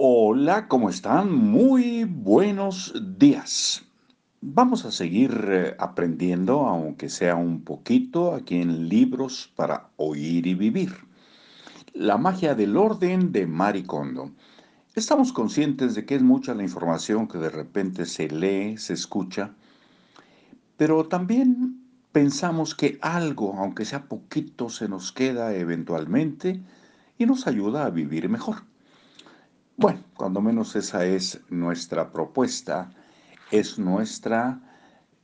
Hola, ¿cómo están? Muy buenos días. Vamos a seguir eh, aprendiendo, aunque sea un poquito, aquí en Libros para Oír y Vivir. La magia del orden de Marie Kondo. Estamos conscientes de que es mucha la información que de repente se lee, se escucha, pero también pensamos que algo, aunque sea poquito, se nos queda eventualmente y nos ayuda a vivir mejor. Bueno, cuando menos esa es nuestra propuesta, es nuestra,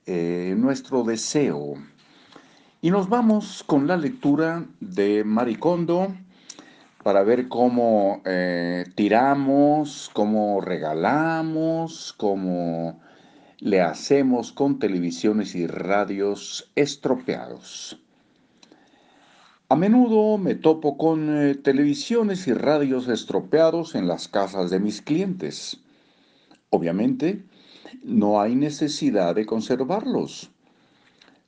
eh, nuestro deseo. Y nos vamos con la lectura de Maricondo para ver cómo eh, tiramos, cómo regalamos, cómo le hacemos con televisiones y radios estropeados. A menudo me topo con eh, televisiones y radios estropeados en las casas de mis clientes. Obviamente, no hay necesidad de conservarlos.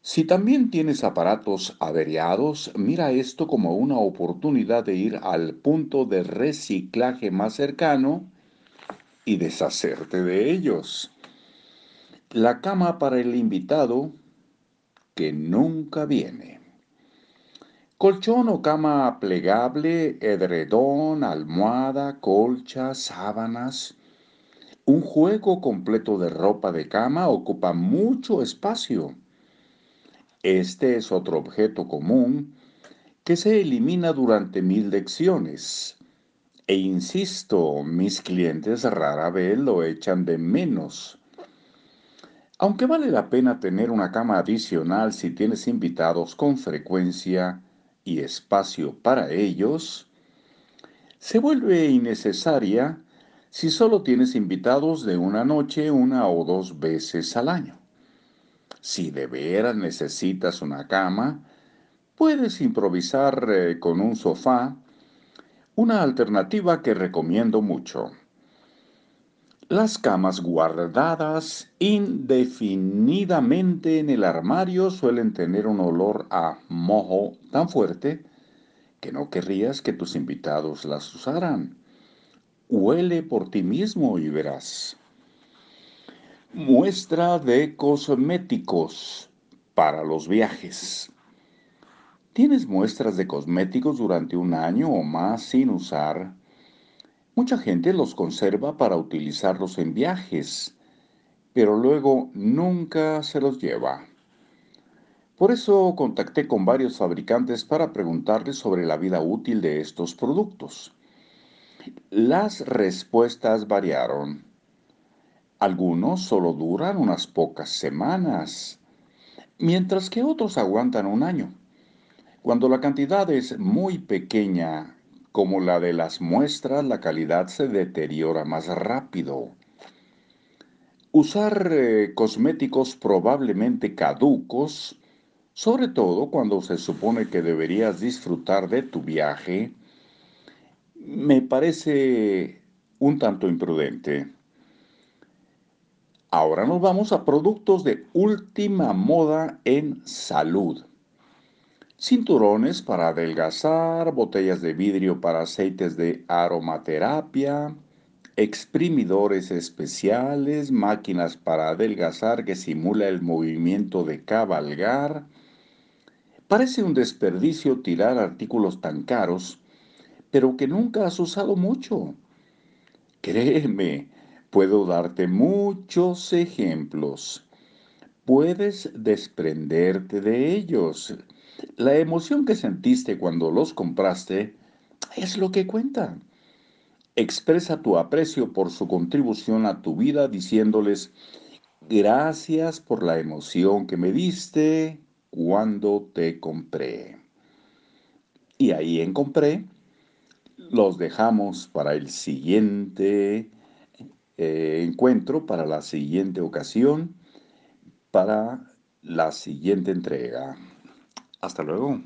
Si también tienes aparatos averiados, mira esto como una oportunidad de ir al punto de reciclaje más cercano y deshacerte de ellos. La cama para el invitado que nunca viene. Colchón o cama plegable, edredón, almohada, colcha, sábanas. Un juego completo de ropa de cama ocupa mucho espacio. Este es otro objeto común que se elimina durante mil lecciones. E insisto, mis clientes rara vez lo echan de menos. Aunque vale la pena tener una cama adicional si tienes invitados con frecuencia, y espacio para ellos, se vuelve innecesaria si solo tienes invitados de una noche una o dos veces al año. Si de veras necesitas una cama, puedes improvisar eh, con un sofá, una alternativa que recomiendo mucho. Las camas guardadas indefinidamente en el armario suelen tener un olor a mojo tan fuerte que no querrías que tus invitados las usaran. Huele por ti mismo y verás. Muestra de cosméticos para los viajes. ¿Tienes muestras de cosméticos durante un año o más sin usar? Mucha gente los conserva para utilizarlos en viajes, pero luego nunca se los lleva. Por eso contacté con varios fabricantes para preguntarles sobre la vida útil de estos productos. Las respuestas variaron. Algunos solo duran unas pocas semanas, mientras que otros aguantan un año. Cuando la cantidad es muy pequeña como la de las muestras, la calidad se deteriora más rápido. Usar eh, cosméticos probablemente caducos, sobre todo cuando se supone que deberías disfrutar de tu viaje, me parece un tanto imprudente. Ahora nos vamos a productos de última moda en salud cinturones para adelgazar, botellas de vidrio para aceites de aromaterapia, exprimidores especiales, máquinas para adelgazar que simula el movimiento de cabalgar. Parece un desperdicio tirar artículos tan caros, pero que nunca has usado mucho. Créeme, puedo darte muchos ejemplos. Puedes desprenderte de ellos la emoción que sentiste cuando los compraste es lo que cuenta. Expresa tu aprecio por su contribución a tu vida diciéndoles, gracias por la emoción que me diste cuando te compré. Y ahí en compré, los dejamos para el siguiente eh, encuentro, para la siguiente ocasión, para la siguiente entrega. Hasta luego.